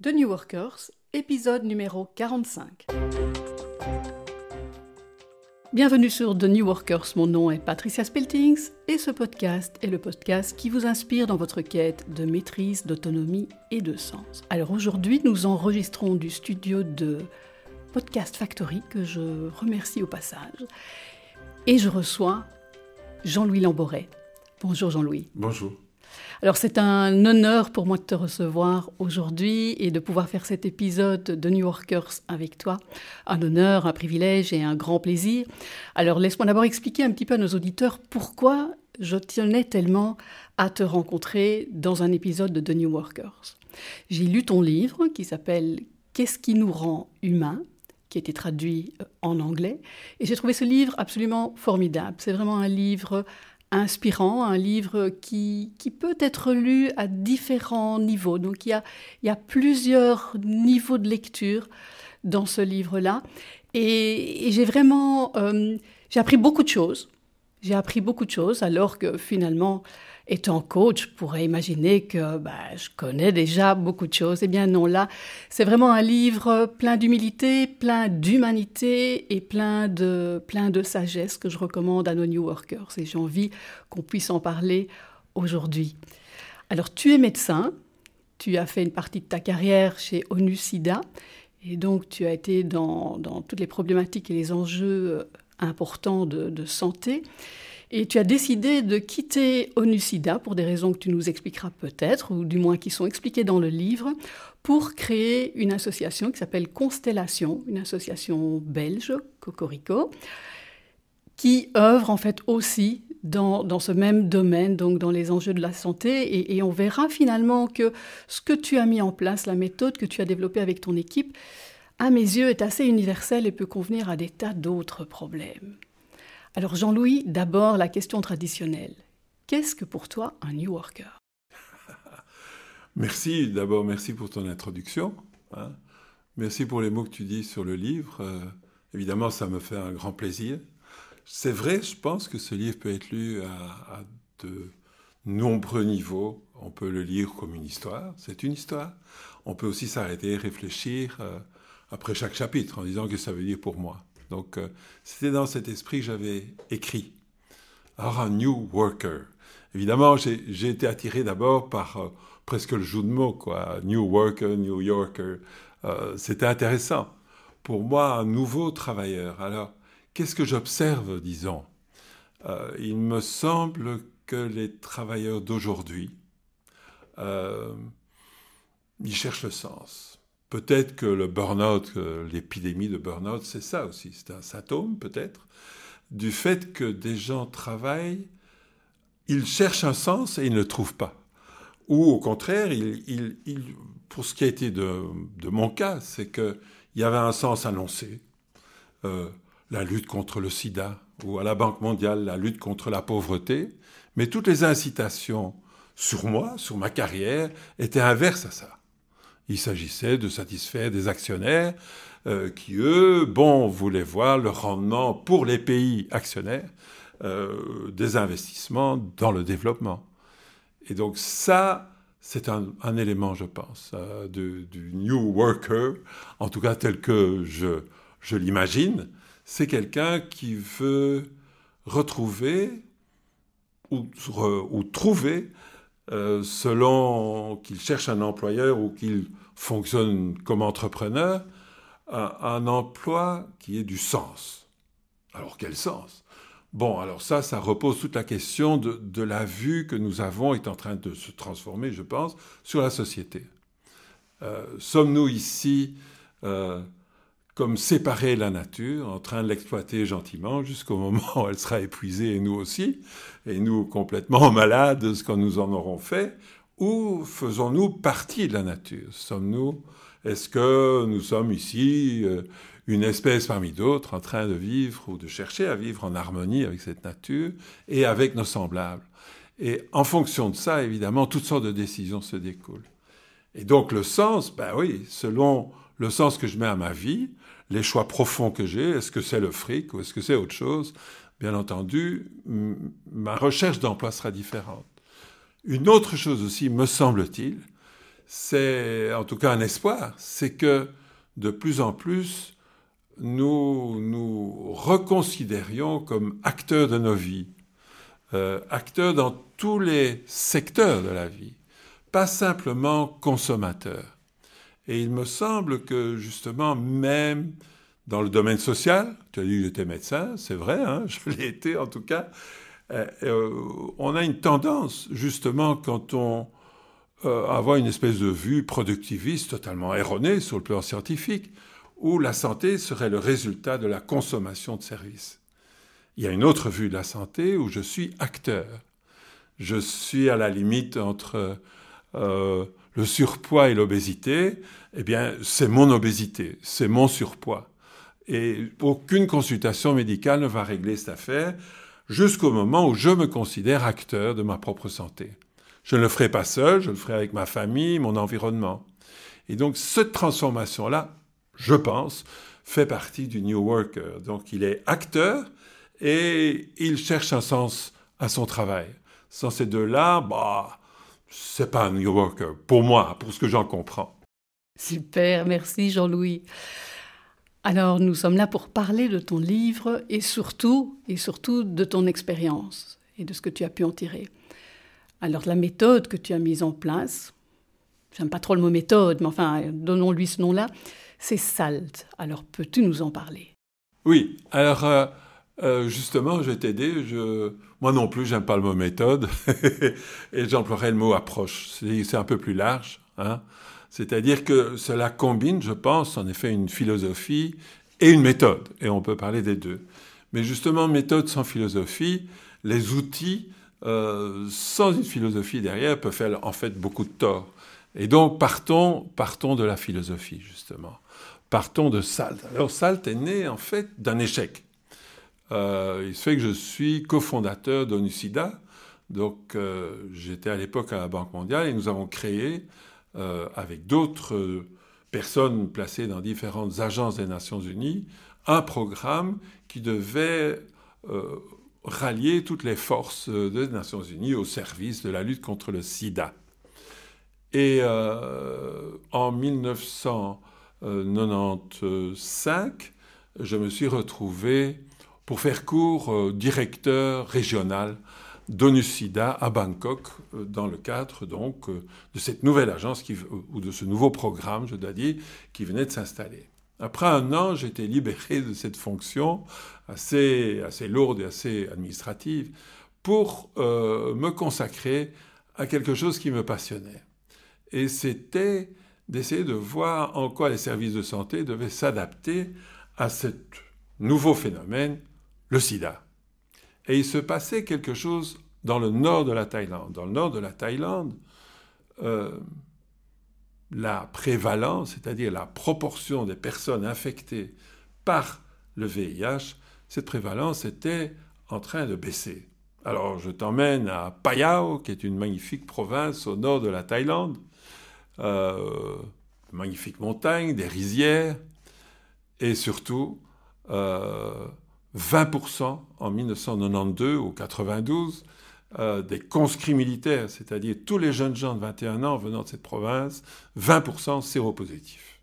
The New Workers, épisode numéro 45. Bienvenue sur The New Workers, mon nom est Patricia Speltings et ce podcast est le podcast qui vous inspire dans votre quête de maîtrise, d'autonomie et de sens. Alors aujourd'hui, nous enregistrons du studio de Podcast Factory que je remercie au passage et je reçois Jean-Louis Lamboret. Bonjour Jean-Louis. Bonjour. Alors c'est un honneur pour moi de te recevoir aujourd'hui et de pouvoir faire cet épisode de New Yorkers avec toi. Un honneur, un privilège et un grand plaisir. Alors laisse-moi d'abord expliquer un petit peu à nos auditeurs pourquoi je tenais tellement à te rencontrer dans un épisode de The New Workers. J'ai lu ton livre qui s'appelle Qu'est-ce qui nous rend humains? qui a été traduit en anglais. Et j'ai trouvé ce livre absolument formidable. C'est vraiment un livre inspirant, un livre qui, peut être lu à différents niveaux. Donc il y a, il y a plusieurs niveaux de lecture dans ce livre-là. Et, j'ai vraiment, euh, j'ai appris beaucoup de choses. J'ai appris beaucoup de choses alors que finalement, étant coach, je pourrais imaginer que bah, je connais déjà beaucoup de choses. Eh bien non, là, c'est vraiment un livre plein d'humilité, plein d'humanité et plein de, plein de sagesse que je recommande à nos New Workers. Et j'ai envie qu'on puisse en parler aujourd'hui. Alors, tu es médecin, tu as fait une partie de ta carrière chez ONU SIDA, et donc tu as été dans, dans toutes les problématiques et les enjeux importants de, de santé. Et tu as décidé de quitter ONUSIDA pour des raisons que tu nous expliqueras peut-être, ou du moins qui sont expliquées dans le livre, pour créer une association qui s'appelle Constellation, une association belge, Cocorico, qui œuvre en fait aussi dans, ce même domaine, donc dans les enjeux de la santé. Et, et, on verra finalement que ce que tu as mis en place, la méthode que tu as développée avec ton équipe, à mes yeux, est assez universelle et peut convenir à des tas d'autres problèmes. Alors Jean-Louis, d'abord la question traditionnelle. Qu'est-ce que pour toi un New Worker Merci, d'abord merci pour ton introduction. Hein. Merci pour les mots que tu dis sur le livre. Euh, évidemment, ça me fait un grand plaisir. C'est vrai, je pense que ce livre peut être lu à, de nombreux niveaux. On peut le lire comme une histoire, c'est une histoire. On peut aussi s'arrêter, réfléchir euh, après chaque chapitre en disant que ça veut dire pour moi. Donc, euh, c'était dans cet esprit que j'avais écrit. Alors, un New Worker. Évidemment, j'ai été attiré d'abord par euh, presque le jeu de mots, quoi. New Worker, New Yorker. Euh, c'était intéressant. Pour moi, un nouveau travailleur. Alors, qu'est-ce que j'observe, disons? Il me semble que les travailleurs d'aujourd'hui, ils cherchent le sens Peut-être que le burn-out, l'épidémie de burn-out, c'est ça aussi. C'est un symptôme, peut-être, du fait que des gens travaillent, ils cherchent un sens et ils ne le trouvent pas. Ou au contraire, ils, pour ce qui a été de, mon cas, c'est qu'il y avait un sens annoncé. Euh, la lutte contre le sida, ou à la Banque mondiale, la lutte contre la pauvreté. Mais toutes les incitations sur moi, sur ma carrière, étaient inverses à ça. Il s'agissait de satisfaire des actionnaires euh, qui, eux, bon, voulaient voir le rendement pour les pays actionnaires euh, des investissements dans le développement. Et donc ça, c'est un, élément, je pense, euh, du New Worker, en tout cas tel que je, je l'imagine. C'est quelqu'un qui veut retrouver ou, ou trouver euh, selon qu'il cherche un employeur ou qu'il fonctionne comme entrepreneur, un, emploi qui ait du sens. Alors quel sens? Bon, alors ça, ça repose toute la question de, la vue que nous avons est en train de se transformer, je pense, sur la société. Euh, sommes-nous ici euh, comme séparer la nature, en train de l'exploiter gentiment jusqu'au moment où elle sera épuisée, et nous aussi, et nous complètement malades de ce que nous en aurons fait, ou faisons-nous partie de la nature? Sommes-nous, est-ce que nous sommes ici euh, une espèce parmi d'autres en train de vivre ou de chercher à vivre en harmonie avec cette nature et avec nos semblables? Et en fonction de ça, évidemment, toutes sortes de décisions se découlent. Et donc le sens, ben oui, selon le sens que je mets à ma vie, les choix profonds que j'ai, est-ce que c'est le fric ou est-ce que c'est autre chose? Bien entendu, ma recherche d'emploi sera différente. Une autre chose aussi, me semble-t-il, c'est en tout cas un espoir, c'est que de plus en plus, nous nous reconsidérions comme acteurs de nos vies, euh, acteurs dans tous les secteurs de la vie, pas simplement consommateurs. Et il me semble que justement, même dans le domaine social, tu as dit que j'étais médecin, c'est vrai, hein, je l'ai été en tout cas, euh, euh, on a une tendance justement quand on euh, avoir une espèce de vue productiviste totalement erronée sur le plan scientifique, où la santé serait le résultat de la consommation de services. Il y a une autre vue de la santé où je suis acteur. Je suis à la limite entre euh, le surpoids et l'obésité. Eh bien, c'est mon obésité, c'est mon surpoids. Et aucune consultation médicale ne va régler cette affaire jusqu'au moment où je me considère acteur de ma propre santé. Je ne le ferai pas seul, je le ferai avec ma famille, mon environnement. Et donc cette transformation-là, je pense, fait partie du New Worker. Donc il est acteur et il cherche un sens à son travail. Sans ces deux-là, bah, c'est pas un New Worker, pour moi, pour ce que j'en comprends. Super, merci Jean-Louis. Alors nous sommes là pour parler de ton livre et surtout, et surtout de ton expérience et de ce que tu as pu en tirer. Alors la méthode que tu as mise en place, j'aime pas trop le mot méthode, mais enfin donnons-lui ce nom-là, c'est SALT. Alors peux-tu nous en parler? Oui, alors euh, euh, justement, je vais t'aider. Je... Moi non plus, j'aime pas le mot méthode et j'emploierais le mot approche. C'est un peu plus large. Hein C'est-à-dire que cela combine, je pense, en effet, une philosophie et une méthode. Et on peut parler des deux. Mais justement, méthode sans philosophie, les outils euh, sans une philosophie derrière, peut faire en fait beaucoup de tort. Et donc, partons, partons de la philosophie, justement. Partons de Salt. Alors, Salt est né, en fait, d'un échec. Euh, il se fait que je suis cofondateur d'ONUSIDA. Donc, euh, j'étais à l'époque à la Banque mondiale et nous avons créé, avec d'autres personnes placées dans différentes agences des Nations Unies, un programme qui devait rallier toutes les forces des Nations Unies au service de la lutte contre le sida. Et euh, en 1995, je me suis retrouvé, pour faire court, euh, directeur régional d'ONU-SIDA à Bangkok, euh, dans le cadre donc de cette nouvelle agence ou de ce nouveau programme, je dois dire, qui venait de s'installer. Après un an, j'étais libéré de cette fonction assez, assez lourde et assez administrative pour euh, me consacrer à quelque chose qui me passionnait. Et c'était d'essayer de voir en quoi les services de santé devaient s'adapter à ce nouveau phénomène, le sida. Et il se passait quelque chose dans le nord de la Thaïlande. Dans le nord de la Thaïlande, euh, la prévalence, c'est-à-dire la proportion des personnes infectées par le VIH, cette prévalence était en train de baisser. Alors je t'emmène à Payao, qui est une magnifique province au nord de la Thaïlande, euh, magnifique montagne, des rizières, et surtout 20% euh, en 1992 ou 92 euh, des conscrits militaires, c'est-à-dire tous les jeunes gens de 21 ans venant de cette province, 20% séropositifs.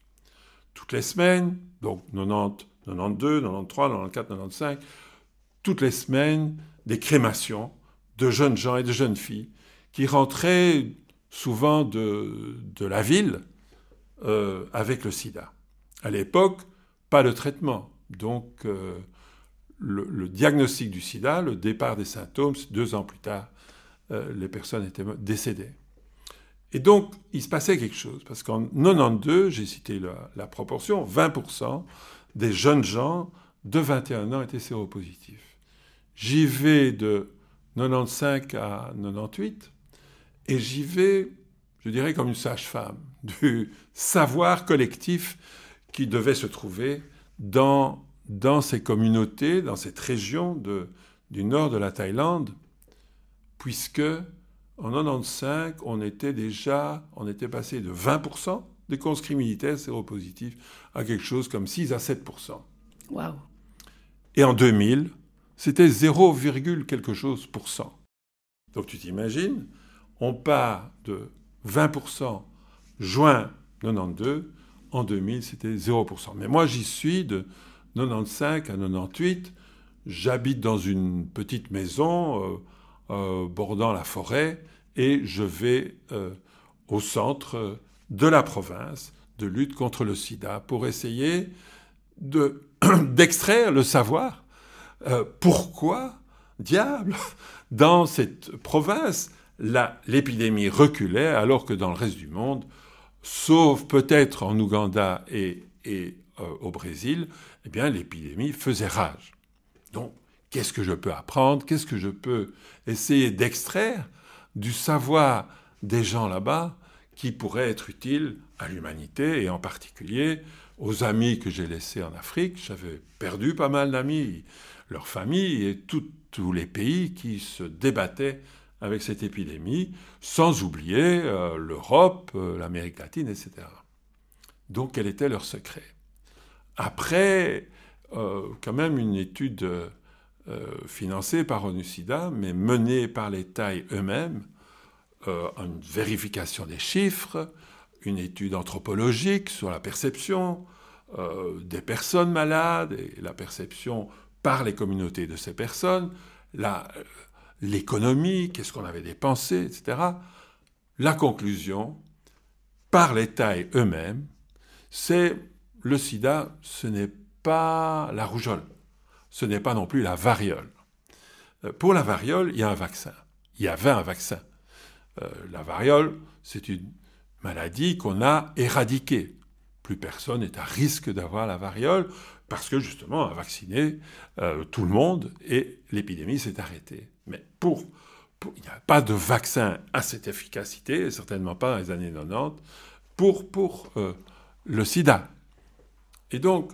Toutes les semaines, donc 90, 92, 93, 94, 95, toutes les semaines, des crémations de jeunes gens et de jeunes filles qui rentraient souvent de, de la ville euh, avec le sida. À l'époque, pas de traitement. Donc, euh, le, diagnostic du sida, le départ des symptômes, deux ans plus tard, euh, les personnes étaient décédées. Et donc, il se passait quelque chose, parce qu'en 92, j'ai cité la, proportion, 20% des jeunes gens de 21 ans étaient séropositifs. J'y vais de 95 à 98, et j'y vais, je dirais, comme une sage-femme, du savoir collectif qui devait se trouver dans dans ces communautés, dans cette région du nord de la Thaïlande, puisque en 1995, on était déjà, on était passé de 20% des conscrits militaires séropositifs à quelque chose comme 6 à 7%. Wow. Et en 2000, c'était 0, quelque chose pour cent. Donc tu t'imagines, on part de 20% juin 92, en 2000, c'était 0%. Mais moi, j'y suis de 95 à 98. J'habite dans une petite maison euh, euh, bordant la forêt et je vais euh, au centre de la province de lutte contre le sida pour essayer d'extraire le savoir. pourquoi, diable, dans cette province, l'épidémie reculait alors que dans le reste du monde, sauf peut-être en Ouganda et, au Brésil, eh bien l'épidémie faisait rage. Donc, qu'est-ce que je peux apprendre Qu'est-ce que je peux essayer d'extraire du savoir des gens là-bas qui pourrait être utile à l'humanité et en particulier aux amis que j'ai laissés en Afrique. J'avais perdu pas mal d'amis, leurs familles et tous les pays qui se débattaient avec cette épidémie, sans oublier euh, l'Europe, euh, l'Amérique latine, etc. Donc quel était leur secret? Après, euh, quand même une étude euh, euh, financée par ONU-SIDA, mais menée par les Thaïs eux-mêmes, une vérification des chiffres, une étude anthropologique sur la perception des personnes malades et la perception par les communautés de ces personnes, l'économie, qu'est-ce qu'on avait dépensé, etc. La conclusion, par les Thaïs eux-mêmes, c'est le sida, ce n'est pas la rougeole. Ce n'est pas non plus la variole. Euh, pour la variole, il y a un vaccin. Il y avait un vaccin. Euh, la variole, c'est une maladie qu'on a éradiquée. Plus personne n'est à risque d'avoir la variole parce que justement, on a vacciné euh, tout le monde et l'épidémie s'est arrêtée. Mais pour, il n'y a pas de vaccin à cette efficacité, certainement pas dans les années 90, pour, pour le sida. Et donc,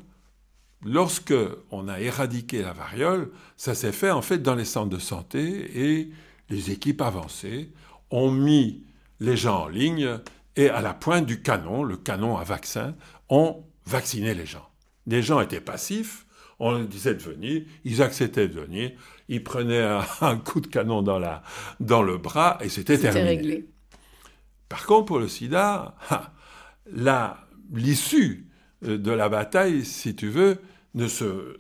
lorsque on a éradiqué la variole, ça s'est fait en fait dans les centres de santé et les équipes avancées ont mis les gens en ligne et à la pointe du canon, le canon à vaccin, ont vacciné les gens. Les gens étaient passifs, on leur disait de venir, ils acceptaient de venir, ils prenaient un, coup de canon dans, la, dans le bras et c'était terminé. Réglé. Par contre, pour le sida, l'issue de la bataille, si tu veux, ne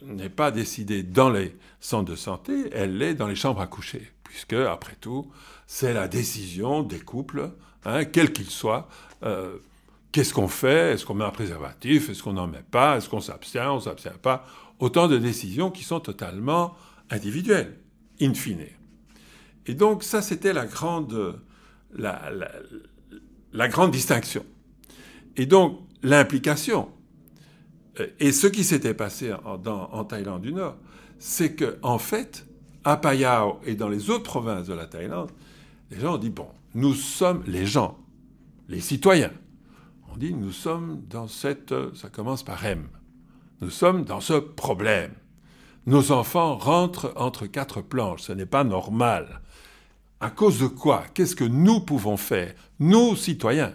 n'est pas décidée dans les centres de santé, elle l'est dans les chambres à coucher, puisque, après tout, c'est la décision des couples, hein, quels qu'ils soient. Euh, qu'est-ce qu'on fait Est-ce qu'on met un préservatif Est-ce qu'on n'en met pas Est-ce qu'on s'abstient On s'abstient pas Autant de décisions qui sont totalement individuelles, in fine. Et donc, ça, c'était la grande, la, la grande distinction. Et donc, l'implication euh, et ce qui s'était passé en, Thaïlande du Nord, c'est que en fait, à Payao et dans les autres provinces de la Thaïlande, les gens ont dit bon, nous sommes les gens, les citoyens. On dit nous sommes dans cette, ça commence par M. Nous sommes dans ce problème. Nos enfants rentrent entre quatre planches, ce n'est pas normal. À cause de quoi? Qu'est-ce que nous pouvons faire, nous citoyens?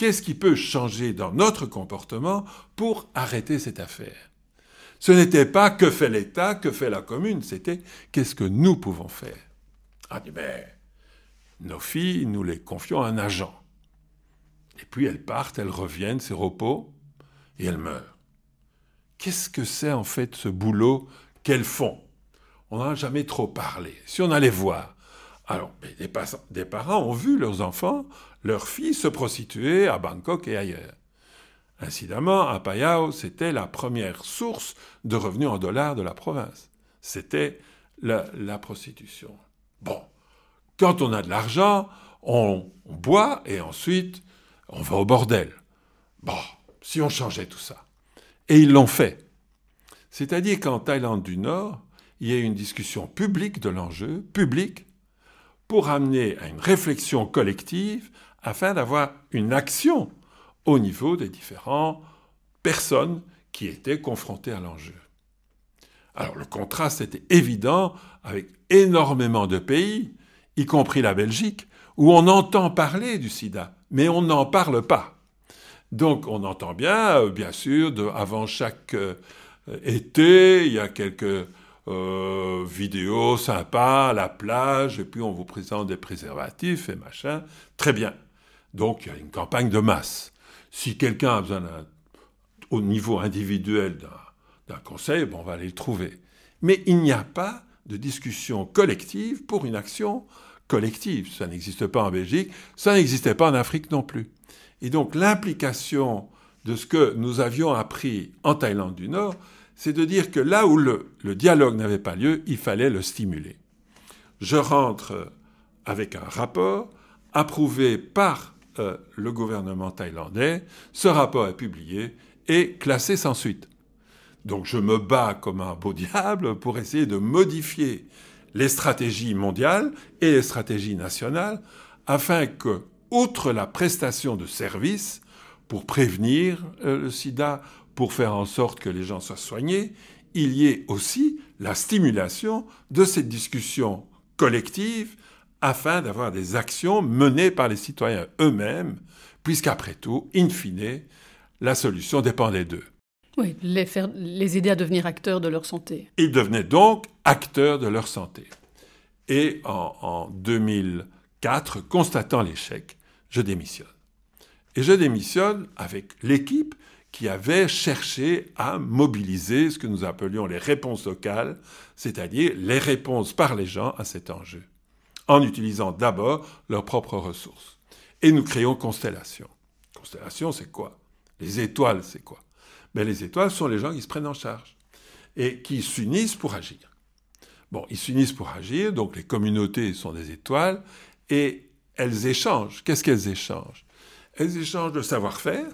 Qu'est-ce qui peut changer dans notre comportement pour arrêter cette affaire? Ce n'était pas que fait l'État, que fait la commune, c'était qu'est-ce que nous pouvons faire? Ah, dit, ben, nos filles, nous les confions à un agent. Et puis elles partent, elles reviennent, c'est repos, et elles meurent. Qu'est-ce que c'est en fait ce boulot qu'elles font? On n'en a jamais trop parlé. Si on allait voir, alors, des, parents ont vu leurs enfants, leurs filles se prostituer à Bangkok et ailleurs. Incidemment, à Payao, c'était la première source de revenus en dollars de la province. C'était la, prostitution. Bon, quand on a de l'argent, on, on, boit et ensuite on va au bordel. Bon, si on changeait tout ça. Et ils l'ont fait. C'est-à-dire qu'en Thaïlande du Nord, il y a eu une discussion publique de l'enjeu, publique, pour amener à une réflexion collective afin d'avoir une action au niveau des différentes personnes qui étaient confrontées à l'enjeu. Alors le contraste était évident avec énormément de pays, y compris la Belgique, où on entend parler du sida, mais on n'en parle pas. Donc on entend bien, euh, bien sûr, avant chaque euh, été, il y a quelques euh, vidéo sympa la plage, et puis on vous présente des préservatifs et machin. Très bien. Donc il y a une campagne de masse. Si quelqu'un a besoin au niveau individuel d'un conseil, bon, on va aller le trouver. Mais il n'y a pas de discussion collective pour une action collective. Ça n'existe pas en Belgique, ça n'existait pas en Afrique non plus. Et donc l'implication de ce que nous avions appris en Thaïlande du Nord, c'est de dire que là où le, dialogue n'avait pas lieu, il fallait le stimuler. Je rentre avec un rapport approuvé par euh, le gouvernement thaïlandais. Ce rapport est publié et classé sans suite. Donc je me bats comme un beau diable pour essayer de modifier les stratégies mondiales et les stratégies nationales afin que, outre la prestation de services pour prévenir euh, le sida, pour faire en sorte que les gens soient soignés, il y ait aussi la stimulation de cette discussion collective afin d'avoir des actions menées par les citoyens eux-mêmes, puisqu'après tout, in fine, la solution dépendait d'eux. Oui, les, faire, les aider à devenir acteurs de leur santé. Ils devenaient donc acteurs de leur santé. Et en, en 2004, constatant l'échec, je démissionne. Et je démissionne avec l'équipe qui avait cherché à mobiliser ce que nous appelions les réponses locales, c'est-à-dire les réponses par les gens à cet enjeu, en utilisant d'abord leurs propres ressources. Et nous créons Constellation. Constellation, c'est quoi? Les étoiles, c'est quoi? Mais Les étoiles sont les gens qui se prennent en charge et qui s'unissent pour agir. Bon, ils s'unissent pour agir, donc les communautés sont des étoiles, et elles échangent. Qu'est-ce qu'elles échangent? Elles échangent de savoir-faire,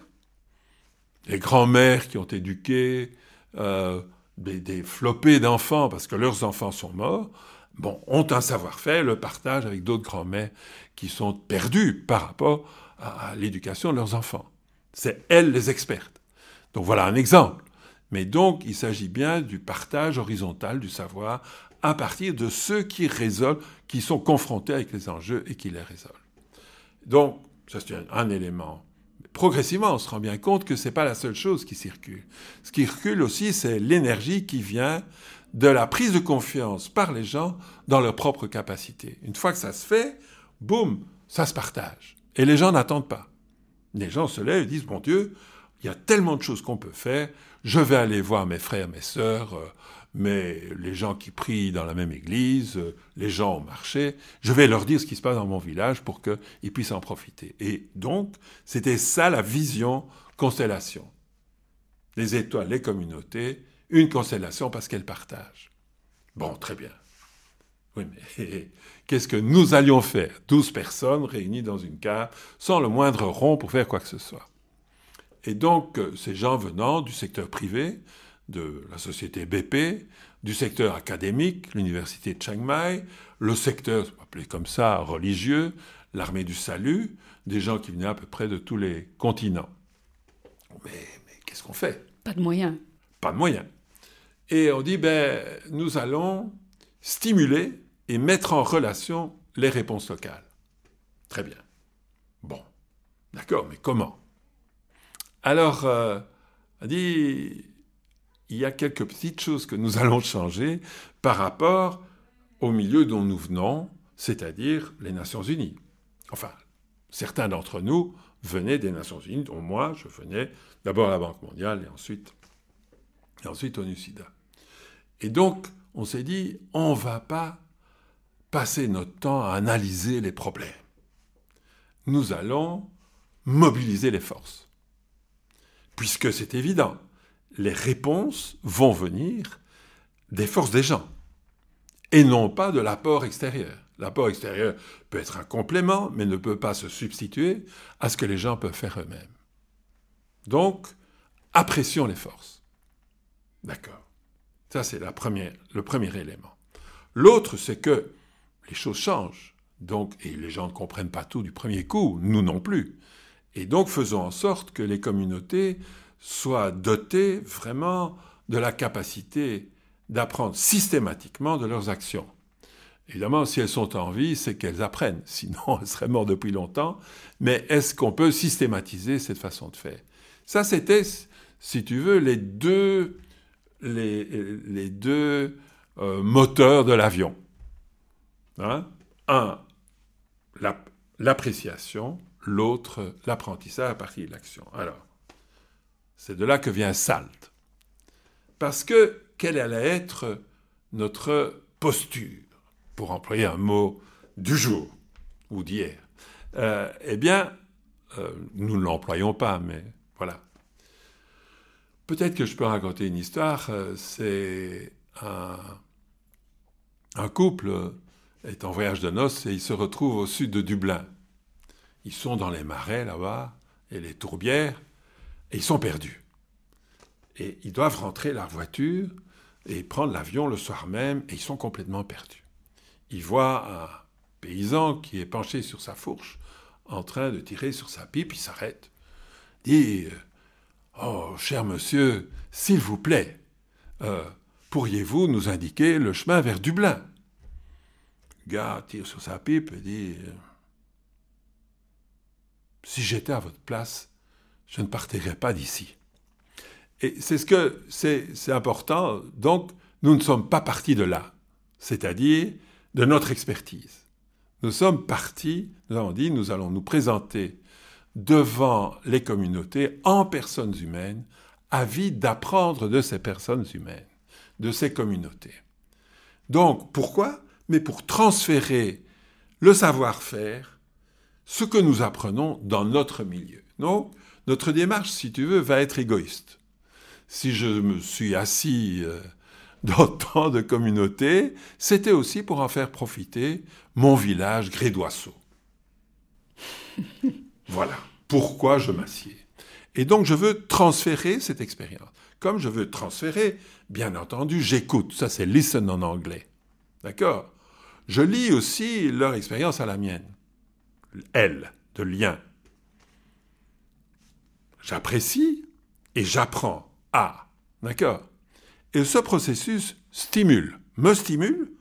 les grands-mères qui ont éduqué euh, des, flopées d'enfants parce que leurs enfants sont morts, bon, ont un savoir-faire, le partagent avec d'autres grands-mères qui sont perdues par rapport à, l'éducation de leurs enfants. C'est elles les expertes. Donc voilà un exemple. Mais donc, il s'agit bien du partage horizontal du savoir à partir de ceux qui résolvent, qui sont confrontés avec les enjeux et qui les résolvent. Donc, ça c'est un élément progressivement, on se rend bien compte que ce n'est pas la seule chose qui circule. Ce qui circule aussi, c'est l'énergie qui vient de la prise de confiance par les gens dans leurs propres capacités. Une fois que ça se fait, boum, ça se partage. Et les gens n'attendent pas. Les gens se lèvent et disent, bon Dieu, il y a tellement de choses qu'on peut faire, je vais aller voir mes frères, mes sœurs, euh, mais les gens qui prient dans la même église, les gens au marché, je vais leur dire ce qui se passe dans mon village pour qu'ils puissent en profiter. Et donc, c'était ça la vision constellation. Les étoiles, les communautés, une constellation parce qu'elles partagent. Bon, très bien. Oui, mais qu'est-ce que nous allions faire? Douze personnes réunies dans une cave, sans le moindre rond pour faire quoi que ce soit. Et donc, euh, ces gens venant du secteur privé, de la société BP, du secteur académique, l'université de Chiang Mai, le secteur, appelé comme ça, religieux, l'armée du salut, des gens qui venaient à peu près de tous les continents. Mais, qu'est-ce qu'on fait? Pas de moyens. Pas de moyens. Et on dit, ben, nous allons stimuler et mettre en relation les réponses locales. Très bien. Bon. D'accord, mais comment? Alors, euh, on dit, il y a quelques petites choses que nous allons changer par rapport au milieu dont nous venons, c'est-à-dire les Nations Unies. Enfin, certains d'entre nous venaient des Nations Unies, dont moi, je venais d'abord à la Banque mondiale et ensuite, et ensuite au NUCIDA. Et donc, on s'est dit, on ne va pas passer notre temps à analyser les problèmes. Nous allons mobiliser les forces. Puisque c'est évident, les réponses vont venir des forces des gens et non pas de l'apport extérieur. L'apport extérieur peut être un complément, mais ne peut pas se substituer à ce que les gens peuvent faire eux-mêmes. Donc, apprécions les forces. D'accord. Ça, c'est le premier élément. L'autre, c'est que les choses changent. Donc, et les gens ne comprennent pas tout du premier coup, nous non plus. Et donc, faisons en sorte que les communautés soient dotées vraiment de la capacité d'apprendre systématiquement de leurs actions. Évidemment, si elles sont en vie, c'est qu'elles apprennent, sinon elles seraient mortes depuis longtemps, mais est-ce qu'on peut systématiser cette façon de faire? Ça, c'était, si tu veux, les deux, les, les deux euh, moteurs de l'avion. Hein? Un, l'appréciation, l'autre, l'apprentissage à partir de l'action. Alors, c'est de là que vient SALT. Parce que quelle allait être notre posture, pour employer un mot du jour ou d'hier euh, Eh bien, euh, nous ne l'employons pas, mais voilà. Peut-être que je peux raconter une histoire. Euh, c'est un, un couple est en voyage de noces et il se retrouve au sud de Dublin. Ils sont dans les marais là-bas et les tourbières et ils sont perdus. Et ils doivent rentrer leur voiture et prendre l'avion le soir même et ils sont complètement perdus. Ils voient un paysan qui est penché sur sa fourche en train de tirer sur sa pipe, il s'arrête, dit Oh, cher monsieur, s'il vous plaît, euh, pourriez-vous nous indiquer le chemin vers Dublin? Le gars tire sur sa pipe et dit Si j'étais à votre place, je ne partirais pas d'ici. Et c'est ce que c'est important. Donc, nous ne sommes pas partis de là, c'est-à-dire de notre expertise. Nous sommes partis, nous avons dit, nous allons nous présenter devant les communautés en personnes humaines, avides d'apprendre de ces personnes humaines, de ces communautés. Donc, pourquoi? Mais pour transférer le savoir-faire, ce que nous apprenons dans notre milieu. Donc, notre démarche, si tu veux, va être égoïste si je me suis assis euh, dans tant de communautés, c'était aussi pour en faire profiter mon village Grédoisseau. voilà pourquoi je m'assieds. Et donc je veux transférer cette expérience. Comme je veux transférer, bien entendu, j'écoute. Ça, c'est listen en anglais. D'accord? Je lis aussi leur expérience à la mienne. Elle, de lien. J'apprécie et j'apprends. Ah, d'accord. Et ce processus stimule, me stimule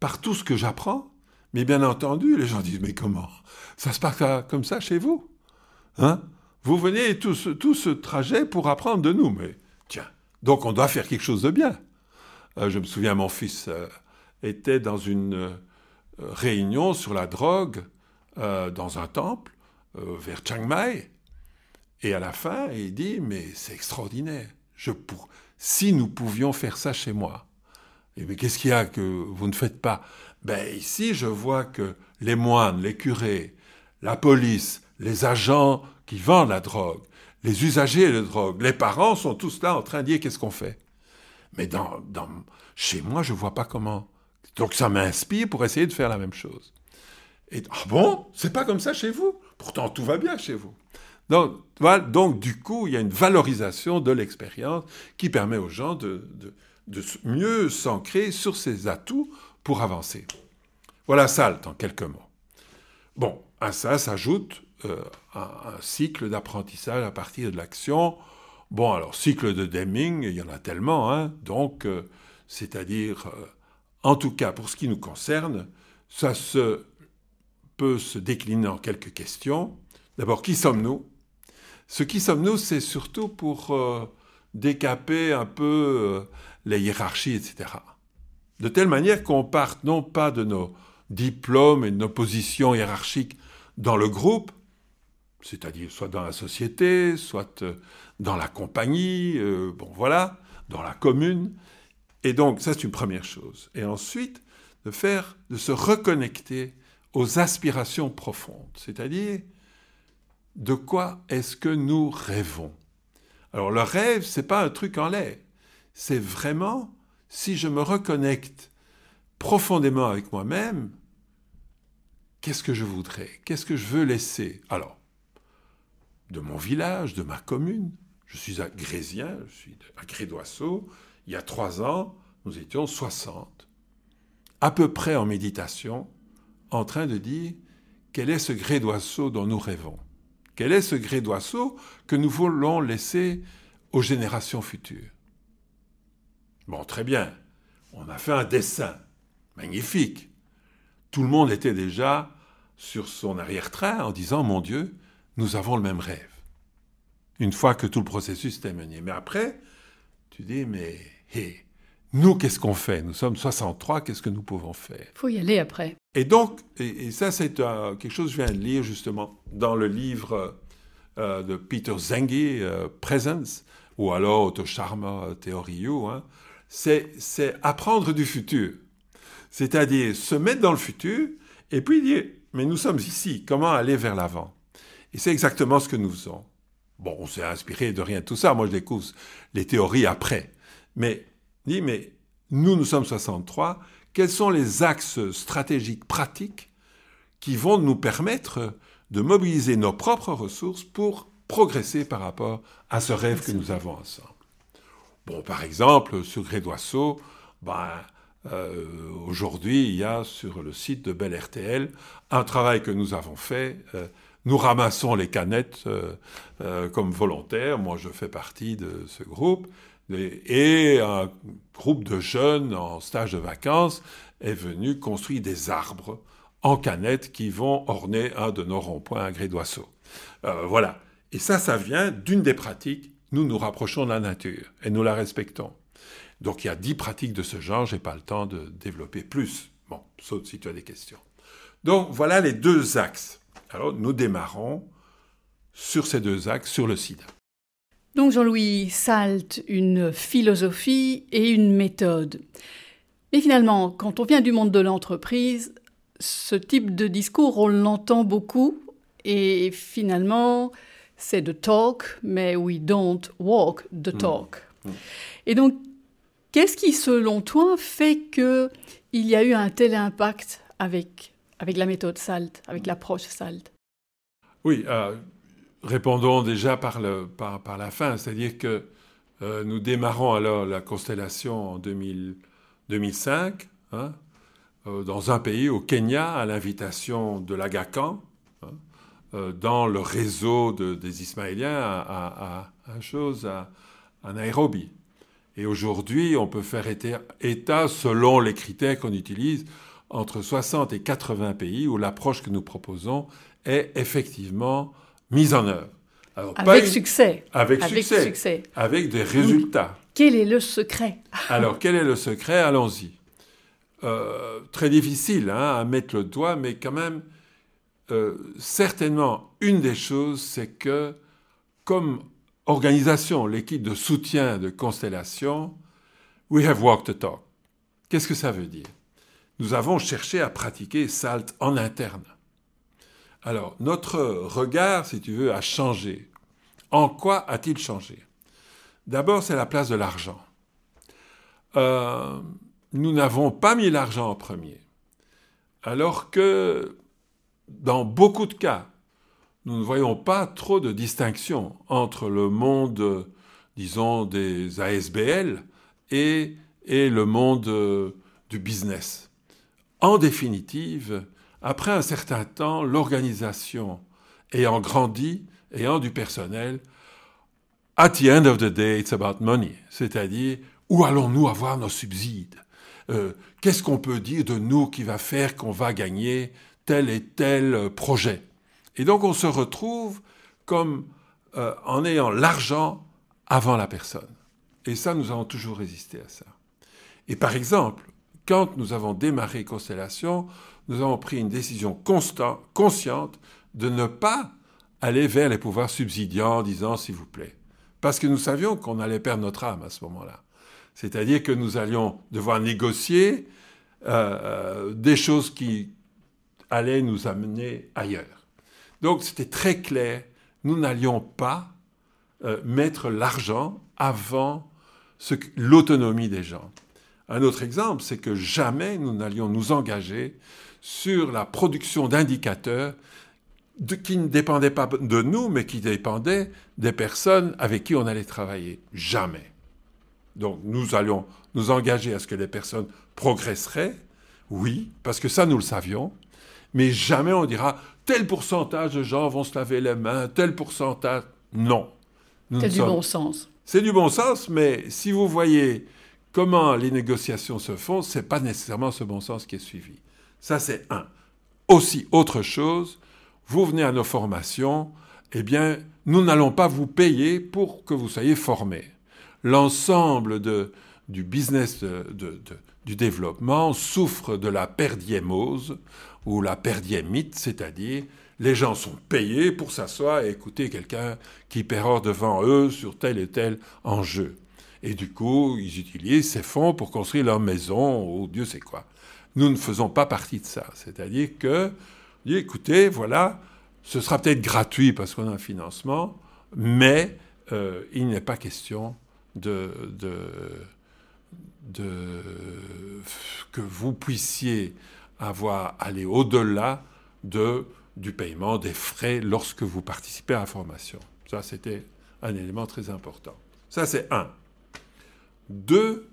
par tout ce que j'apprends. Mais bien entendu, les gens disent, mais comment Ça se passe comme ça chez vous hein? Vous venez tout ce, tout ce trajet pour apprendre de nous. Mais tiens, donc on doit faire quelque chose de bien. Euh, je me souviens, mon fils euh, était dans une euh, réunion sur la drogue dans un temple vers Chiang Mai. Et à la fin, il dit, mais c'est extraordinaire. Je pour... Si nous pouvions faire ça chez moi, mais qu'est-ce qu'il y a que vous ne faites pas? Ben ici, je vois que les moines, les curés, la police, les agents qui vendent la drogue, les usagers de drogue, les parents sont tous là en train de dire qu'est-ce qu'on fait? Mais dans, dans, chez moi, je vois pas comment. Donc ça m'inspire pour essayer de faire la même chose. Et ah bon, c'est pas comme ça chez vous? Pourtant tout va bien chez vous. Donc, donc, du coup, il y a une valorisation de l'expérience qui permet aux gens de, mieux s'ancrer sur ses atouts pour avancer. Voilà SALT en quelques mots. Bon, à ça s'ajoute euh, un, cycle d'apprentissage à partir de l'action. Bon, alors, cycle de Deming, il y en a tellement, hein, donc, euh, c'est-à-dire, euh, en tout cas, pour ce qui nous concerne, ça se, peut se décliner en quelques questions. D'abord, qui sommes-nous? Ce qui sommes-nous, c'est surtout pour euh, décaper un peu euh, les hiérarchies, etc. De telle manière qu'on parte non pas de nos diplômes et de nos positions hiérarchiques dans le groupe, c'est-à-dire soit dans la société, soit euh, dans la compagnie, bon voilà, dans la commune. Et donc ça c'est une première chose. Et ensuite de faire, de se reconnecter aux aspirations profondes, c'est-à-dire de quoi est-ce que nous rêvons? Alors le rêve, c'est pas un truc en l'air. C'est vraiment si je me reconnecte profondément avec moi-même, qu'est-ce que je voudrais? Qu'est-ce que je veux laisser? Alors, de mon village, de ma commune, je suis à Grésien, je suis à Grédoisseau, il y a trois ans, nous étions 60, à peu près en méditation, en train de dire quel est ce Grédoisseau dont nous rêvons? Quel est ce gré d'oiseau que nous voulons laisser aux générations futures? Bon, très bien. On a fait un dessin. Magnifique. Tout le monde était déjà sur son arrière-train en disant Mon Dieu, nous avons le même rêve. Une fois que tout le processus était mené. Mais après, tu dis Mais hé, nous, qu'est-ce qu'on fait? Nous sommes 63, qu'est-ce que nous pouvons faire? Il faut y aller après. Et donc, et, ça c'est quelque chose que je viens de lire justement dans le livre euh, de Peter Zengi, euh, Presence, ou alors Otto Sharma, Theory hein, c'est apprendre du futur. C'est-à-dire se mettre dans le futur et puis dire, mais nous sommes ici, comment aller vers l'avant? Et c'est exactement ce que nous faisons. Bon, on s'est inspiré de rien de tout ça, moi je découvre les théories après. Mais, dit, mais nous, nous sommes 63, quels sont les axes stratégiques pratiques qui vont nous permettre de mobiliser nos propres ressources pour progresser par rapport à ce rêve que nous avons ensemble? Bon, par exemple, sur Grédoisseau, ben, euh, aujourd'hui, il y a sur le site de Bel RTL un travail que nous avons fait. Euh, nous ramassons les canettes euh, comme volontaires. Moi, je fais partie de ce groupe. Et un groupe de jeunes en stage de vacances est venu construire des arbres en canettes qui vont orner un de nos ronds-points à Grédoisseau. voilà. Et ça, ça vient d'une des pratiques. Nous nous rapprochons de la nature et nous la respectons. Donc il y a dix pratiques de ce genre, j'ai pas le temps de développer plus. Bon, sauf si tu as des questions. Donc voilà les deux axes. Alors nous démarrons sur ces deux axes, sur le sida. Donc Jean-Louis Salt, une philosophie et une méthode. Et finalement, quand on vient du monde de l'entreprise, ce type de discours, on l'entend beaucoup et finalement, c'est de talk, mais we don't walk the hmm. talk. Hmm. Et donc, Qu'est-ce qui, selon toi, fait qu'il y a eu un tel impact avec, avec la méthode SALT, avec l'approche SALT Oui, euh, répondons déjà par, la fin, c'est-à-dire que euh, nous démarrons alors la constellation en 2000, 2005, hein, euh, dans un pays, au Kenya, à l'invitation de l'Agacan, hein, dans le réseau de, des Ismaéliens, à Nairobi. Et aujourd'hui, on peut faire état, selon les critères qu'on utilise, entre 60 et 80 pays où l'approche que nous proposons est effectivement mise en œuvre. avec succès. Avec, succès, Avec des résultats. quel est le secret? Alors, quel est le secret? Allons-y. Euh, très difficile hein, à mettre le doigt, mais quand même, euh, certainement, une des choses, c'est que, comme organisation, l'équipe de soutien de Constellation, we have walked the talk. Qu'est-ce que ça veut dire? Nous avons cherché à pratiquer SALT en interne. Alors, notre regard, si tu veux, a changé. En quoi a-t-il changé? D'abord, c'est la place de l'argent. Euh, nous n'avons pas mis l'argent en premier. Alors que, dans beaucoup de cas, nous ne voyons pas trop de distinction entre le monde, disons, des ASBL et, le monde euh, du business. En définitive, après un certain temps, l'organisation ayant grandi, ayant du personnel, at the end of the day, it's about money. C'est-à-dire, où allons-nous avoir nos subsides? Euh, Qu'est-ce qu'on peut dire de nous qui va faire qu'on va gagner tel et tel projet? Et donc on se retrouve comme euh, en ayant l'argent avant la personne. Et ça, nous avons toujours résisté à ça. Et par exemple, quand nous avons démarré Constellation, nous avons pris une décision constant, consciente de ne pas aller vers les pouvoirs subsidiants en disant s'il vous plaît. Parce que nous savions qu'on allait perdre notre âme à ce moment-là. C'est-à-dire que nous allions devoir négocier euh, euh, des choses qui allaient nous amener ailleurs. Donc c'était très clair, nous n'allions pas euh, mettre l'argent avant l'autonomie des gens. Un autre exemple, c'est que jamais nous n'allions nous engager sur la production d'indicateurs qui ne dépendaient pas de nous, mais qui dépendaient des personnes avec qui on allait travailler. Jamais. Donc nous allions nous engager à ce que les personnes progresseraient, oui, parce que ça nous le savions, mais jamais on dira tel pourcentage de gens vont se laver les mains, tel pourcentage. Non. C'est du bon sens. C'est du bon sens, mais si vous voyez comment les négociations se font, ce n'est pas nécessairement ce bon sens qui est suivi. Ça, c'est un. Aussi, autre chose, vous venez à nos formations, eh bien, nous n'allons pas vous payer pour que vous soyez formés. L'ensemble du business du développement souffrent de la perdiémose ou la perdiémite, c'est-à-dire les gens sont payés pour s'asseoir et écouter quelqu'un qui pérore devant eux sur tel et tel enjeu. Et du coup, ils utilisent ces fonds pour construire leur maison ou Dieu sait quoi. Nous ne faisons pas partie de ça. C'est-à-dire que, écoutez, voilà, ce sera peut-être gratuit parce qu'on a un financement, mais euh, il n'est pas question de, que vous puissiez avoir aller au-delà de, du paiement des frais lorsque vous participez à la formation. Ça, c'était un élément très important. Ça, c'est un. Deux,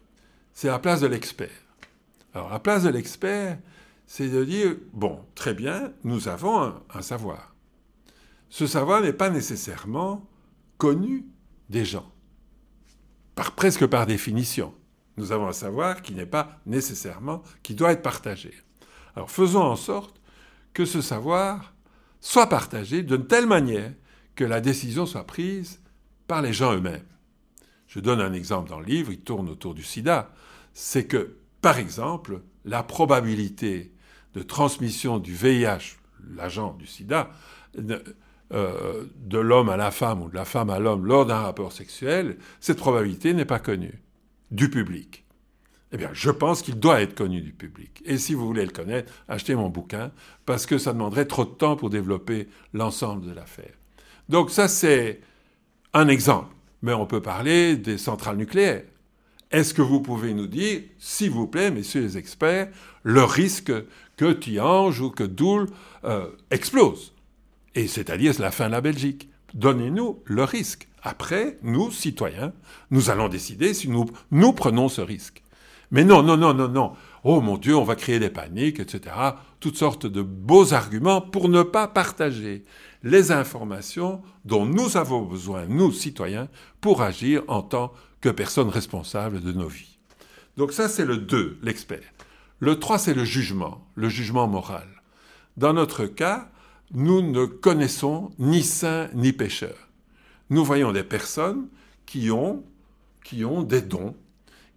c'est la place de l'expert. Alors, la place de l'expert, c'est de dire, bon, très bien, nous avons un savoir. Ce savoir n'est pas nécessairement connu des gens, par, presque par définition. Nous avons un savoir qui n'est pas nécessairement, qui doit être partagé. Alors faisons en sorte que ce savoir soit partagé d'une telle manière que la décision soit prise par les gens eux-mêmes. Je donne un exemple dans le livre, il tourne autour du sida. C'est que, par exemple, la probabilité de transmission du VIH, l'agent du sida, euh, de l'homme à la femme ou de la femme à l'homme lors d'un rapport sexuel, cette probabilité n'est pas connue du public. Eh bien, je pense qu'il doit être connu du public. Et si vous voulez le connaître, achetez mon bouquin, parce que ça demanderait trop de temps pour développer l'ensemble de l'affaire. Donc ça, c'est un exemple. Mais on peut parler des centrales nucléaires. Est-ce que vous pouvez nous dire, s'il vous plaît, messieurs les experts, le risque que Tiange ou que Doul euh, explose et c'est-à-dire la fin de la Belgique. Donnez-nous le risque. Après, nous, citoyens, nous allons décider si nous, nous prenons ce risque. Mais non, non, non, non, non. Oh mon Dieu, on va créer des paniques, etc. Toutes sortes de beaux arguments pour ne pas partager les informations dont nous avons besoin, nous, citoyens, pour agir en tant que personnes responsables de nos vies. Donc ça, c'est le 2, l'expert. Le 3, c'est le jugement, le jugement moral. Dans notre cas, nous ne connaissons ni saints ni pécheurs. Nous voyons des personnes qui ont, qui ont des dons,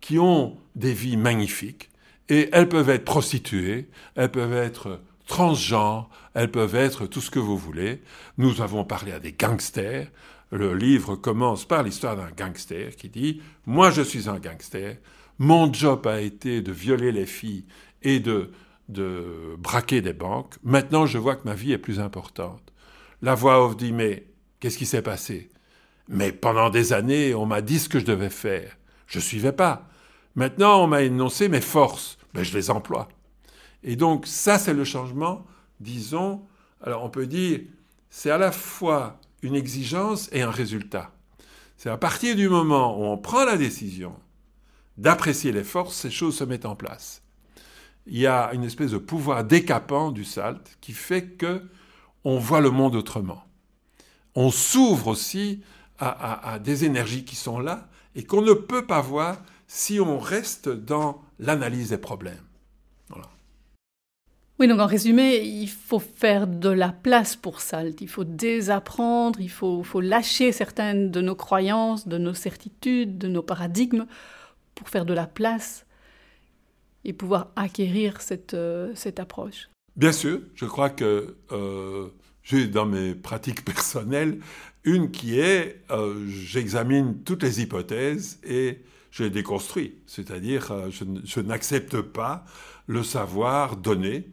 qui ont des vies magnifiques, et elles peuvent être prostituées, elles peuvent être transgenres, elles peuvent être tout ce que vous voulez. Nous avons parlé à des gangsters. Le livre commence par l'histoire d'un gangster qui dit ⁇ Moi je suis un gangster, mon job a été de violer les filles et de de braquer des banques. Maintenant, je vois que ma vie est plus importante. La voix off dit Mais qu'est-ce qui s'est passé? Mais pendant des années, on m'a dit ce que je devais faire. Je suivais pas. Maintenant, on m'a énoncé mes forces. mais ben, je les emploie. Et donc, ça, c'est le changement, disons. Alors, on peut dire c'est à la fois une exigence et un résultat. C'est à partir du moment où on prend la décision d'apprécier les forces, ces choses se mettent en place il y a une espèce de pouvoir décapant du SALT qui fait que on voit le monde autrement. On s'ouvre aussi à, des énergies qui sont là et qu'on ne peut pas voir si on reste dans l'analyse des problèmes. Oui, donc en résumé, il faut faire de la place pour SALT. Il faut désapprendre, il faut, lâcher certaines de nos croyances, de nos certitudes, de nos paradigmes pour faire de la place et pouvoir acquérir cette, euh, approche Bien sûr, je crois que euh, j'ai dans mes pratiques personnelles une qui est euh, j'examine toutes les hypothèses et je les déconstruis. C'est-à-dire, je n'accepte pas le savoir donné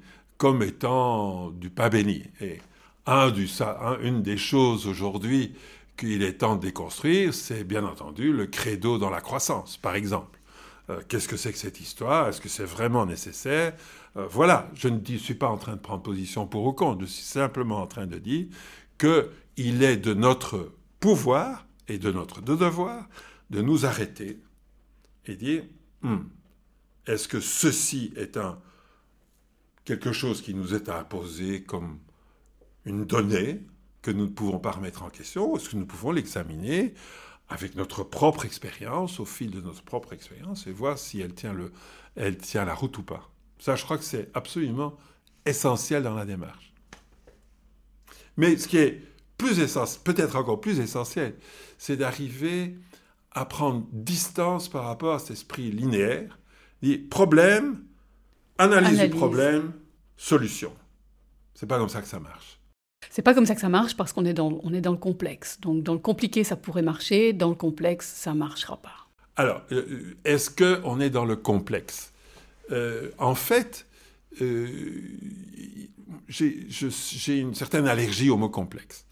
comme étant du pas béni. Et une des choses aujourd'hui qu'il est temps de déconstruire, c'est bien entendu le credo dans la croissance, par exemple. Euh, qu'est-ce que c'est que cette histoire? Est-ce que c'est vraiment nécessaire? Euh, Voilà, je ne suis pas en train de prendre position pour ou contre, je suis simplement en train de dire qu'il est de notre pouvoir et de notre devoir de nous arrêter et dire hmm, est-ce que ceci est un quelque chose qui nous est imposé comme une donnée que nous ne pouvons pas remettre en question, est-ce que nous pouvons l'examiner avec notre propre expérience, au fil de notre propre expérience, et voir si elle tient, le, elle tient la route ou pas. Ça, je crois que c'est absolument essentiel dans la démarche. Mais ce qui est plus essentiel, peut-être encore plus essentiel, c'est d'arriver à prendre distance par rapport à cet esprit linéaire. Dit problème, analyse, du problème, solution. C'est pas comme ça que ça marche. C'est pas comme ça que ça marche parce qu'on est dans, on est dans le complexe. Donc dans le compliqué, ça pourrait marcher, dans le complexe, ça marchera pas. Alors, euh, est-ce qu'on est dans le complexe? Euh, En fait, euh, j'ai une certaine allergie au mot complexe.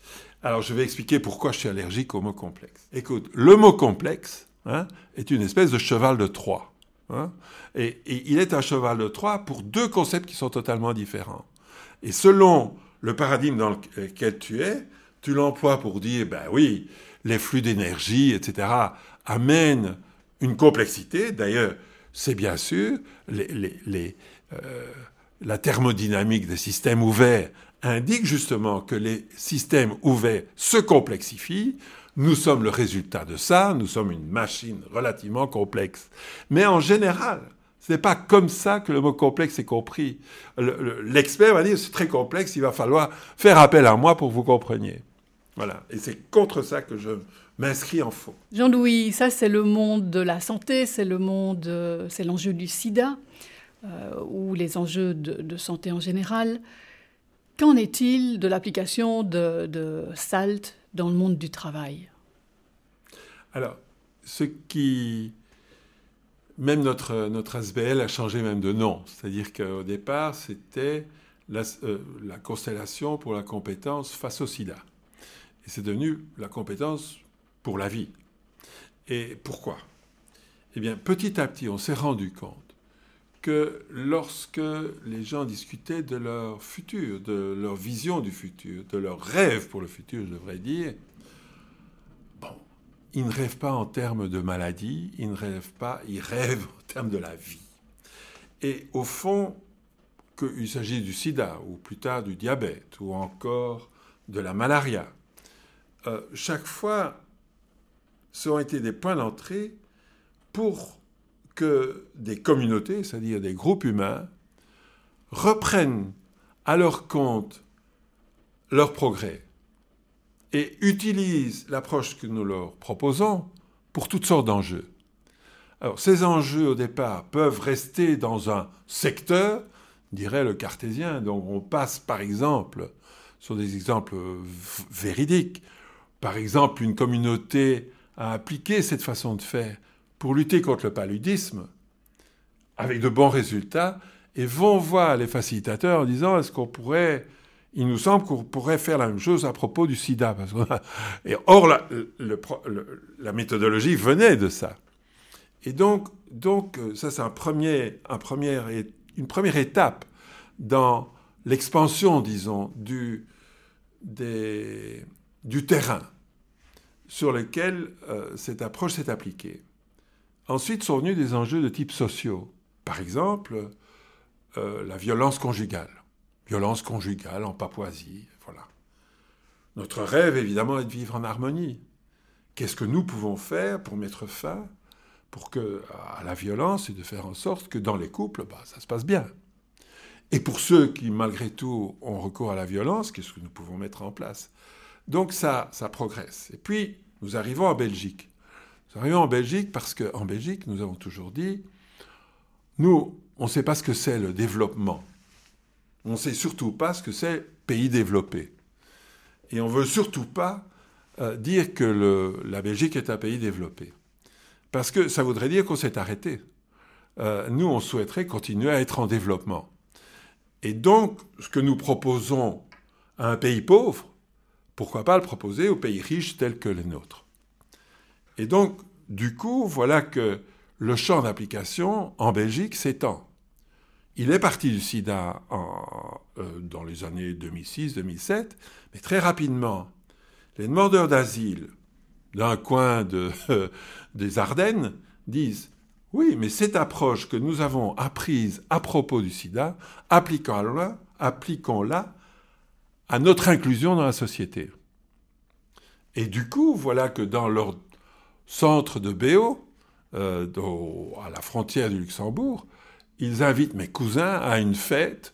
Alors, je vais expliquer pourquoi je suis allergique au mot complexe. Écoute, le mot complexe hein, est une espèce de cheval de Troie. Hein, et, il est un cheval de Troie pour deux concepts qui sont totalement différents. Et selon le paradigme dans lequel tu es, tu l'emploies pour dire, ben oui, les flux d'énergie, etc., amènent une complexité. D'ailleurs, c'est bien sûr euh, la thermodynamique des systèmes ouverts indique justement que les systèmes ouverts se complexifient. Nous sommes le résultat de ça, nous sommes une machine relativement complexe. Mais en général, ce n'est pas comme ça que le mot complexe est compris. L'expert va dire c'est très complexe, il va falloir faire appel à moi pour que vous compreniez. Voilà. Et c'est contre ça que je m'inscris en faux. Jean-Louis, ça c'est le monde de la santé, c'est le monde, euh, c'est l'enjeu du sida, euh, ou les enjeux de, santé en général. Qu'en est-il de l'application de, de, SALT dans le monde du travail Alors, ce qui même notre, notre ASBL a changé même de nom. C'est-à-dire qu'au départ, c'était la, euh, la, constellation pour la compétence face au sida. Et c'est devenu la compétence pour la vie. Et pourquoi? Eh bien, petit à petit, on s'est rendu compte que lorsque les gens discutaient de leur futur, de leur vision du futur, de leur rêve pour le futur, je devrais dire, ils ne rêvent pas en termes de maladie, ils ne rêvent pas, ils rêvent en termes de la vie. Et au fond, qu'il s'agisse du sida, ou plus tard du diabète, ou encore de la malaria, euh, chaque fois, ce ont été des points d'entrée pour que des communautés, c'est-à-dire des groupes humains, reprennent à leur compte leur progrès, et utilisent l'approche que nous leur proposons pour toutes sortes d'enjeux. Alors ces enjeux au départ peuvent rester dans un secteur, dirait le cartésien, donc on passe par exemple sur des exemples véridiques, par exemple une communauté a appliqué cette façon de faire pour lutter contre le paludisme, avec de bons résultats, et vont voir les facilitateurs en disant est-ce qu'on pourrait il nous semble qu'on pourrait faire la même chose à propos du sida. Et or, la, méthodologie venait de ça. Et donc, donc ça, c'est un premier, un premier, une première étape dans l'expansion, disons, du terrain sur lequel euh, cette approche s'est appliquée. Ensuite sont venus des enjeux de type sociaux. Par exemple, euh, la violence conjugale violence conjugale en Papouasie, voilà. Notre rêve, évidemment, est de vivre en harmonie. Qu'est-ce que nous pouvons faire pour mettre fin pour que, à la violence et de faire en sorte que dans les couples, bah, ça se passe bien? Et pour ceux qui, malgré tout, ont recours à la violence, qu'est-ce que nous pouvons mettre en place? Donc ça, ça progresse. Et puis, nous arrivons en Belgique. Nous en Belgique parce qu'en Belgique, nous avons toujours dit, nous, on ne sait pas ce que c'est le développement. On ne sait surtout pas ce que c'est pays développé. Et on ne veut surtout pas euh, dire que la Belgique est un pays développé. Parce que ça voudrait dire qu'on s'est arrêté. Euh, nous, on souhaiterait continuer à être en développement. Et donc, ce que nous proposons à un pays pauvre, pourquoi pas le proposer aux pays riches tels que les nôtres? Et donc, du coup, voilà que le champ d'application en Belgique s'étend. Il est parti du sida euh, dans les années 2006-2007, mais très rapidement, les demandeurs d'asile d'un coin des Ardennes disent oui, mais cette approche que nous avons apprise à propos du sida, appliquons-la appliquons à notre inclusion dans la société. Et du coup, voilà que dans leur centre de BO, euh, à la frontière du Luxembourg, ils invitent mes cousins à une fête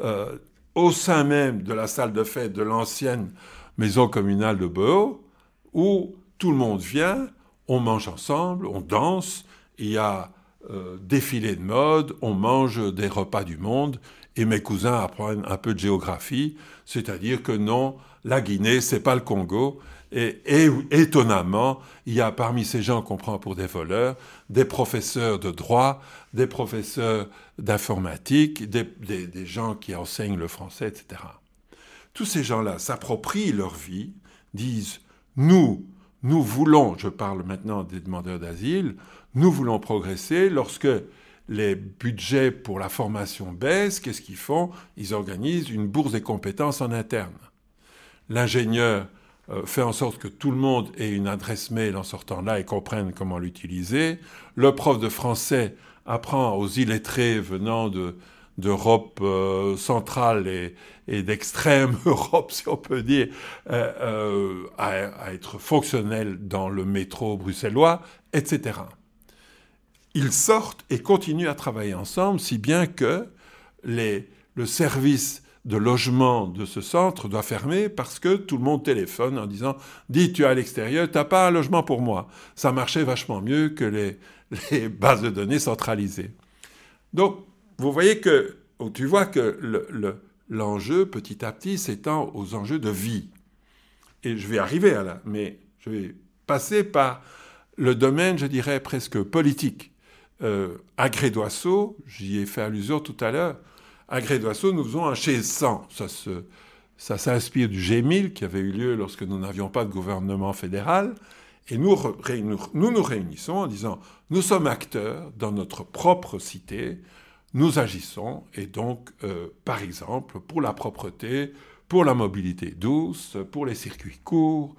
euh, au sein même de la salle de fête de l'ancienne maison communale de Beau, où tout le monde vient, On mange ensemble, on danse, il y a euh, défilé de mode, on mange des repas du monde, et mes cousins apprennent un peu de géographie, c'est-à-dire que non, la Guinée, c'est pas le Congo, et, étonnamment, il y a parmi ces gens qu'on prend pour des voleurs, des professeurs de droit, des professeurs d'informatique, des, des, gens qui enseignent le français, etc. Tous ces gens-là s'approprient leur vie, disent, nous, nous voulons, je parle maintenant des demandeurs d'asile, nous voulons progresser lorsque les budgets pour la formation baissent, qu'est-ce qu'ils font? Ils organisent une bourse des compétences en interne. L'ingénieur euh, fait en sorte que tout le monde ait une adresse mail en sortant là et comprenne comment l'utiliser. Le prof de français apprend aux illettrés venant d'Europe euh, centrale et, d'extrême Europe, si on peut dire, euh, à, être fonctionnel dans le métro bruxellois, etc. Ils sortent et continuent à travailler ensemble, si bien que le service de logement de ce centre doit fermer parce que tout le monde téléphone en disant Dis, tu es à l'extérieur, tu n'as pas un logement pour moi. Ça marchait vachement mieux que les, bases de données centralisées. Donc, vous voyez que, oh, tu vois que l'enjeu, petit à petit, s'étend aux enjeux de vie. Et je vais arriver à là, mais je vais passer par le domaine, je dirais, presque politique. Euh, agré d'oiseau, j'y ai fait allusion tout à l'heure, à d'Oisseau, nous faisons un chez 100. Ça, ça s'inspire du G1000 qui avait eu lieu lorsque nous n'avions pas de gouvernement fédéral. Et nous, nous réunissons en disant, nous sommes acteurs dans notre propre cité, nous agissons, et donc, euh, par exemple, pour la propreté, pour la mobilité douce, pour les circuits courts,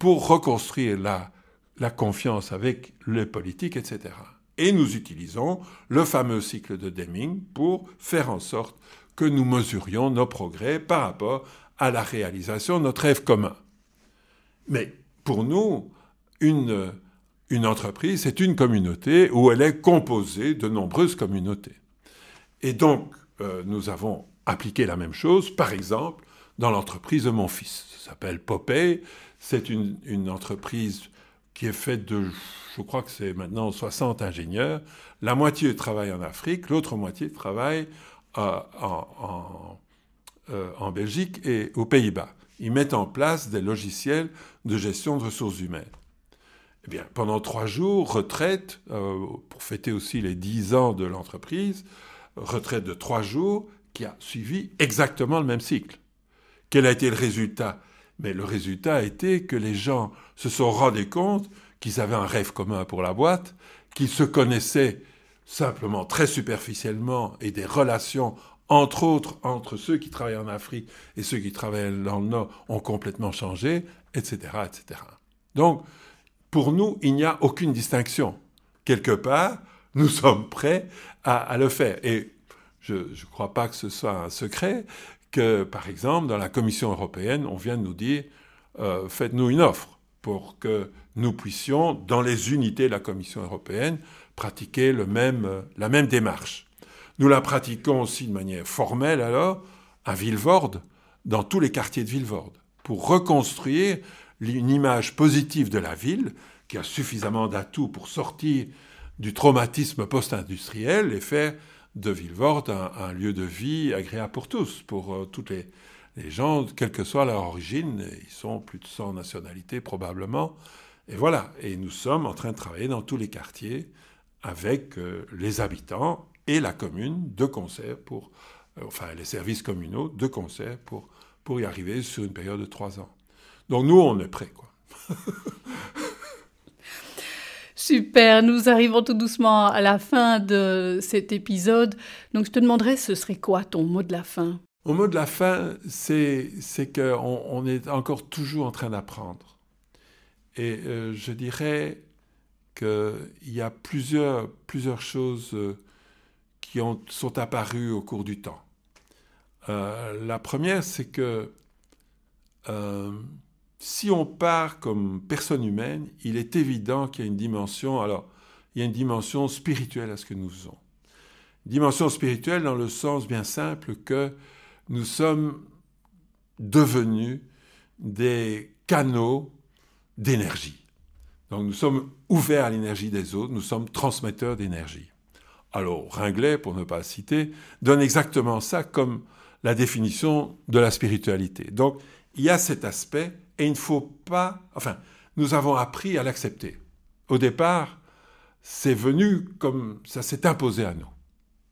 pour reconstruire la confiance avec les politiques, etc. Et nous utilisons le fameux cycle de Deming pour faire en sorte que nous mesurions nos progrès par rapport à la réalisation de notre rêve commun. Mais pour nous, une, entreprise, c'est une communauté où elle est composée de nombreuses communautés. Et donc, euh, nous avons appliqué la même chose, par exemple, dans l'entreprise de mon fils. Ça s'appelle Popeye. C'est une entreprise qui est faite de, je crois que c'est maintenant 60 ingénieurs. La moitié travaille en Afrique, l'autre moitié travaille euh, en, Belgique et aux Pays-Bas. Ils mettent en place des logiciels de gestion de ressources humaines. Eh bien, pendant trois jours, retraite, euh, pour fêter aussi les dix ans de l'entreprise, retraite de trois jours qui a suivi exactement le même cycle. Quel a été le résultat? Mais le résultat a été que les gens se sont rendus compte qu'ils avaient un rêve commun pour la boîte, qu'ils se connaissaient simplement très superficiellement et des relations entre autres entre ceux qui travaillent en Afrique et ceux qui travaillent dans le Nord ont complètement changé, etc. etc. Donc, pour nous, il n'y a aucune distinction. Quelque part, nous sommes prêts à, à le faire. Et je ne crois pas que ce soit un secret que, par exemple, dans la Commission européenne, on vient de nous dire euh, faites-nous une offre pour que nous puissions, dans les unités de la Commission européenne, pratiquer le même, euh, la même démarche. Nous la pratiquons aussi de manière formelle alors à Villevorde, dans tous les quartiers de Villevorde, pour reconstruire une image positive de la ville qui a suffisamment d'atouts pour sortir du traumatisme post-industriel et faire de Villevorde un, lieu de vie agréable pour tous, pour euh, toutes les, gens, quelle que soit leur origine. Ils sont plus de 100 nationalités probablement. Et voilà, et nous sommes en train de travailler dans tous les quartiers avec euh, les habitants et la commune de concert pour, euh, enfin les services communaux de concert pour, pour y arriver sur une période de trois ans. Donc nous, on est prêts, quoi. Super, nous arrivons tout doucement à la fin de cet épisode. Donc je te demanderais, ce serait quoi ton mot de la fin? Mon mot de la fin, c'est, qu'on on est encore toujours en train d'apprendre. Et euh, je dirais qu'il y a plusieurs, choses euh, qui ont, sont apparues au cours du temps. Euh, la première, c'est que si on part comme personne humaine, il est évident qu'il y a une dimension, alors, il y a une dimension spirituelle à ce que nous faisons. dimension spirituelle dans le sens bien simple que nous sommes devenus des canaux d'énergie. Donc nous sommes ouverts à l'énergie des autres, nous sommes transmetteurs d'énergie. Alors Ringlet, pour ne pas citer, donne exactement ça comme la définition de la spiritualité. Donc il y a cet aspect et il ne faut pas... Enfin, nous avons appris à l'accepter. Au départ, c'est venu comme ça s'est imposé à nous.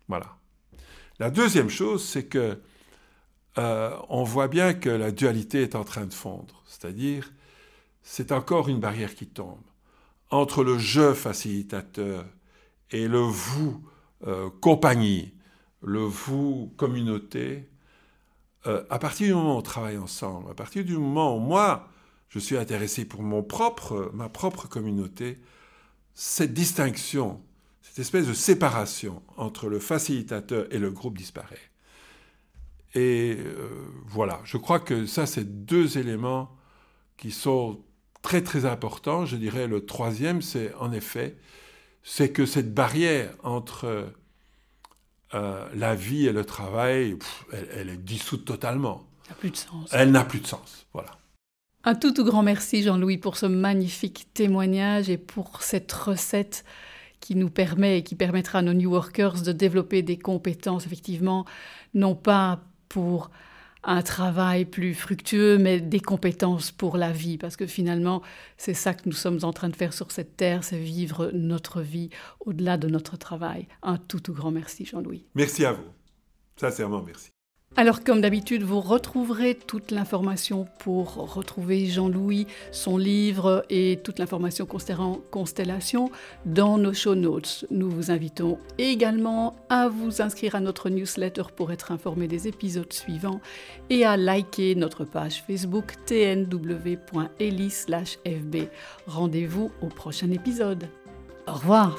Voilà. La deuxième chose, c'est que euh, on voit bien que la dualité est en train de fondre. C'est-à-dire, c'est encore une barrière qui tombe entre le je facilitateur et le vous euh, compagnie, le vous communauté. Euh, à partir du moment où on travaille ensemble, à partir du moment où moi je suis intéressé pour mon propre, ma propre communauté, cette distinction, cette espèce de séparation entre le facilitateur et le groupe disparaît. Et euh, voilà, je crois que ça, c'est deux éléments qui sont très très importants. Je dirais le troisième, c'est en effet, c'est que cette barrière entre euh, la vie et le travail, elle, elle, est dissoute totalement. Elle n'a plus de sens. Elle n'a plus de sens, voilà. Un tout tout grand merci Jean-Louis pour ce magnifique témoignage et pour cette recette qui nous permet et qui permettra à nos New Workers de développer des compétences, effectivement, non pas pour un travail plus fructueux, mais des compétences pour la vie, parce que finalement, c'est ça que nous sommes en train de faire sur cette terre, c'est vivre notre vie au-delà de notre travail. Un tout tout grand merci Jean-Louis. Merci à vous. Sincèrement, merci. Alors comme d'habitude, vous retrouverez toute l'information pour retrouver Jean-Louis, son livre et toute l'information concernant Constellation dans nos show notes. Nous vous invitons également à vous inscrire à notre newsletter pour être informé des épisodes suivants et à liker notre page Facebook tnw.eli/fb. Rendez-vous au prochain épisode. Au revoir.